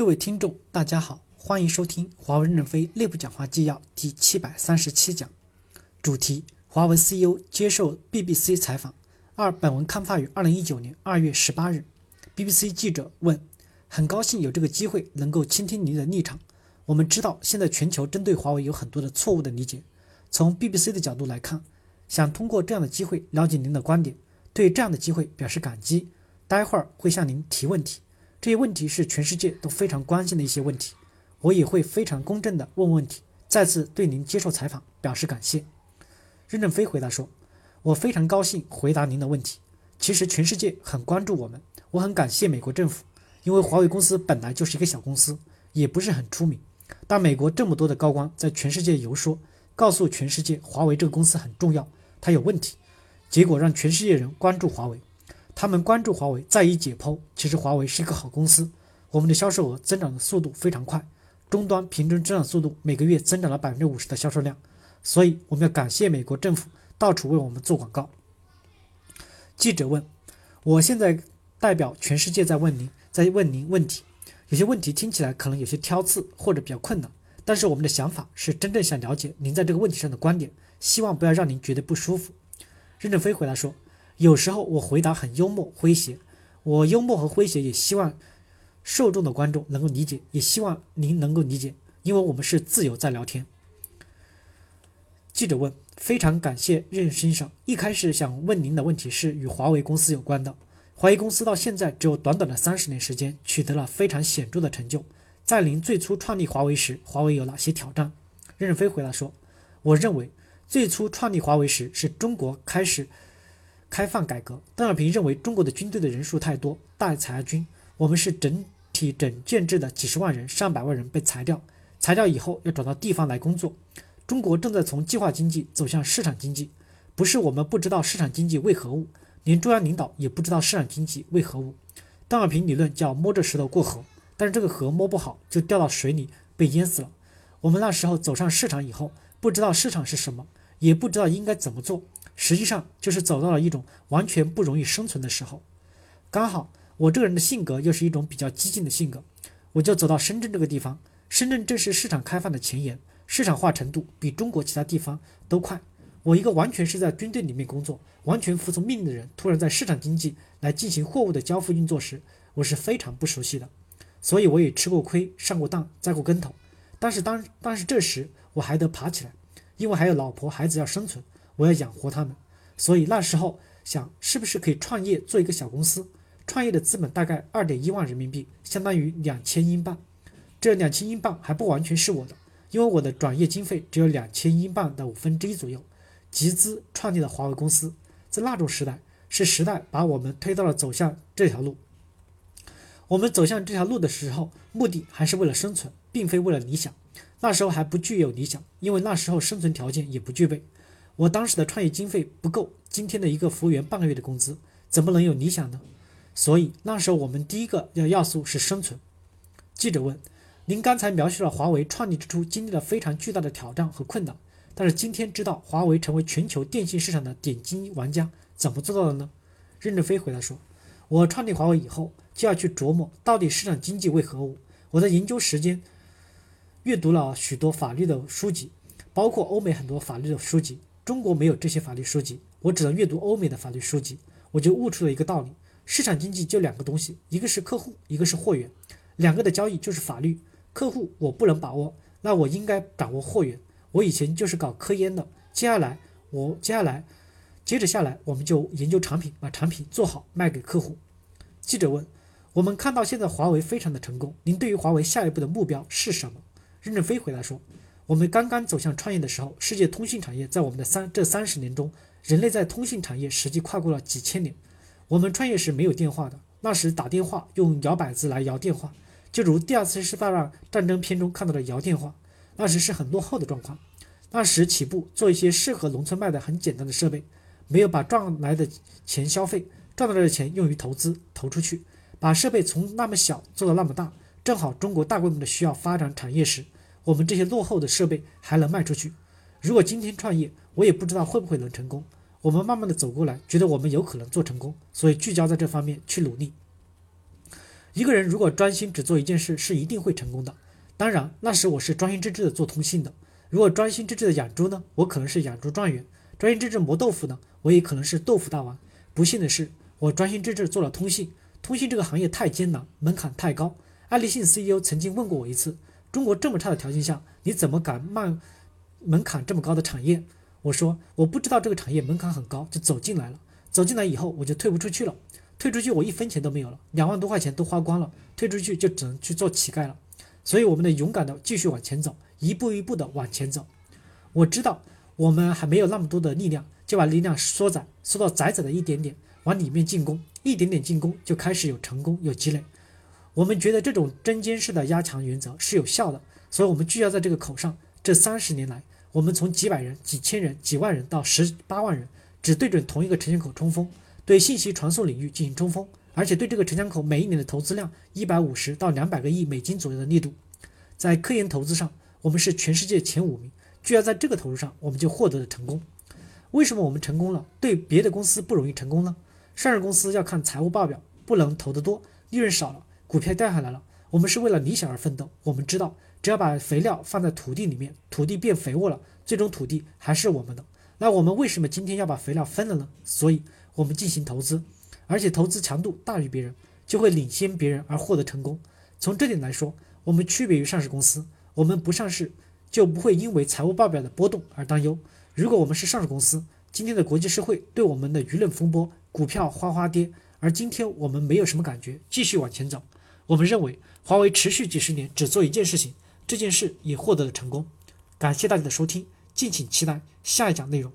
各位听众，大家好，欢迎收听华为任正非内部讲话纪要第七百三十七讲，主题：华为 CEO 接受 BBC 采访。二，本文刊发于二零一九年二月十八日。BBC 记者问：很高兴有这个机会能够倾听您的立场。我们知道现在全球针对华为有很多的错误的理解。从 BBC 的角度来看，想通过这样的机会了解您的观点，对这样的机会表示感激。待会儿会向您提问题。这些问题是全世界都非常关心的一些问题，我也会非常公正地问问题。再次对您接受采访表示感谢。任正非回答说：“我非常高兴回答您的问题。其实全世界很关注我们，我很感谢美国政府，因为华为公司本来就是一个小公司，也不是很出名。但美国这么多的高官在全世界游说，告诉全世界华为这个公司很重要，它有问题，结果让全世界人关注华为。”他们关注华为，再一解剖，其实华为是一个好公司。我们的销售额增长的速度非常快，终端平均增长速度每个月增长了百分之五十的销售量。所以我们要感谢美国政府到处为我们做广告。记者问：“我现在代表全世界在问您，在问您问题，有些问题听起来可能有些挑刺或者比较困难，但是我们的想法是真正想了解您在这个问题上的观点，希望不要让您觉得不舒服。”任正非回答说。有时候我回答很幽默诙谐，我幽默和诙谐也希望受众的观众能够理解，也希望您能够理解，因为我们是自由在聊天。记者问：非常感谢任先生，一开始想问您的问题是与华为公司有关的。华为公司到现在只有短短的三十年时间，取得了非常显著的成就。在您最初创立华为时，华为有哪些挑战？任正非回答说：我认为最初创立华为时是中国开始。开放改革，邓小平认为中国的军队的人数太多，大裁军。我们是整体整建制的几十万人、上百万人被裁掉，裁掉以后要转到地方来工作。中国正在从计划经济走向市场经济，不是我们不知道市场经济为何物，连中央领导也不知道市场经济为何物。邓小平理论叫摸着石头过河，但是这个河摸不好就掉到水里被淹死了。我们那时候走上市场以后，不知道市场是什么，也不知道应该怎么做。实际上就是走到了一种完全不容易生存的时候，刚好我这个人的性格又是一种比较激进的性格，我就走到深圳这个地方。深圳正是市场开放的前沿，市场化程度比中国其他地方都快。我一个完全是在军队里面工作、完全服从命令的人，突然在市场经济来进行货物的交付运作时，我是非常不熟悉的，所以我也吃过亏、上过当、栽过跟头。但是当但是这时我还得爬起来，因为还有老婆孩子要生存。我要养活他们，所以那时候想是不是可以创业做一个小公司？创业的资本大概二点一万人民币，相当于两千英镑。这两千英镑还不完全是我的，因为我的转业经费只有两千英镑的五分之一左右。集资创立了华为公司，在那种时代，是时代把我们推到了走向这条路。我们走向这条路的时候，目的还是为了生存，并非为了理想。那时候还不具有理想，因为那时候生存条件也不具备。我当时的创业经费不够今天的一个服务员半个月的工资，怎么能有理想呢？所以那时候我们第一个要要素是生存。记者问：“您刚才描述了华为创立之初经历了非常巨大的挑战和困难，但是今天知道华为成为全球电信市场的点金玩家，怎么做到的呢？”任正非回答说：“我创立华为以后，就要去琢磨到底市场经济为何物。我在研究时间阅读了许多法律的书籍，包括欧美很多法律的书籍。”中国没有这些法律书籍，我只能阅读欧美的法律书籍。我就悟出了一个道理：市场经济就两个东西，一个是客户，一个是货源。两个的交易就是法律。客户我不能把握，那我应该掌握货源。我以前就是搞科研的，接下来我接下来接着下来，我们就研究产品，把产品做好卖给客户。记者问：我们看到现在华为非常的成功，您对于华为下一步的目标是什么？任正非回答说。我们刚刚走向创业的时候，世界通信产业在我们的三这三十年中，人类在通信产业实际跨过了几千年。我们创业时没有电话的，那时打电话用摇摆子来摇电话，就如第二次世界大战战争片中看到的摇电话，那时是很落后的状况。那时起步做一些适合农村卖的很简单的设备，没有把赚来的钱消费，赚到的钱用于投资投出去，把设备从那么小做到那么大，正好中国大规模的需要发展产业时。我们这些落后的设备还能卖出去。如果今天创业，我也不知道会不会能成功。我们慢慢的走过来，觉得我们有可能做成功，所以聚焦在这方面去努力。一个人如果专心只做一件事，是一定会成功的。当然，那时我是专心致志的做通信的。如果专心致志的养猪呢，我可能是养猪状元；专心致志磨豆腐呢，我也可能是豆腐大王。不幸的是，我专心致志做了通信。通信这个行业太艰难，门槛太高。爱立信 CEO 曾经问过我一次：中国这么差的条件下，你怎么敢卖门槛这么高的产业？我说我不知道这个产业门槛很高，就走进来了。走进来以后，我就退不出去了。退出去，我一分钱都没有了，两万多块钱都花光了。退出去就只能去做乞丐了。所以，我们得勇敢的继续往前走，一步一步的往前走。我知道我们还没有那么多的力量，就把力量缩窄，缩到窄窄的一点点，往里面进攻，一点点进攻，就开始有成功，有积累。我们觉得这种针尖式的压强原则是有效的，所以我们聚焦在这个口上。这三十年来，我们从几百人、几千人、几万人到十八万人，只对准同一个城墙口冲锋，对信息传送领域进行冲锋，而且对这个城墙口每一年的投资量一百五十到两百个亿美金左右的力度，在科研投资上，我们是全世界前五名。聚焦在这个投入上，我们就获得了成功。为什么我们成功了？对别的公司不容易成功呢？上市公司要看财务报表，不能投得多，利润少了。股票掉下来了，我们是为了理想而奋斗。我们知道，只要把肥料放在土地里面，土地变肥沃了，最终土地还是我们的。那我们为什么今天要把肥料分了呢？所以，我们进行投资，而且投资强度大于别人，就会领先别人而获得成功。从这点来说，我们区别于上市公司。我们不上市，就不会因为财务报表的波动而担忧。如果我们是上市公司，今天的国际社会对我们的舆论风波，股票哗哗跌，而今天我们没有什么感觉，继续往前走。我们认为，华为持续几十年只做一件事情，这件事也获得了成功。感谢大家的收听，敬请期待下一讲内容。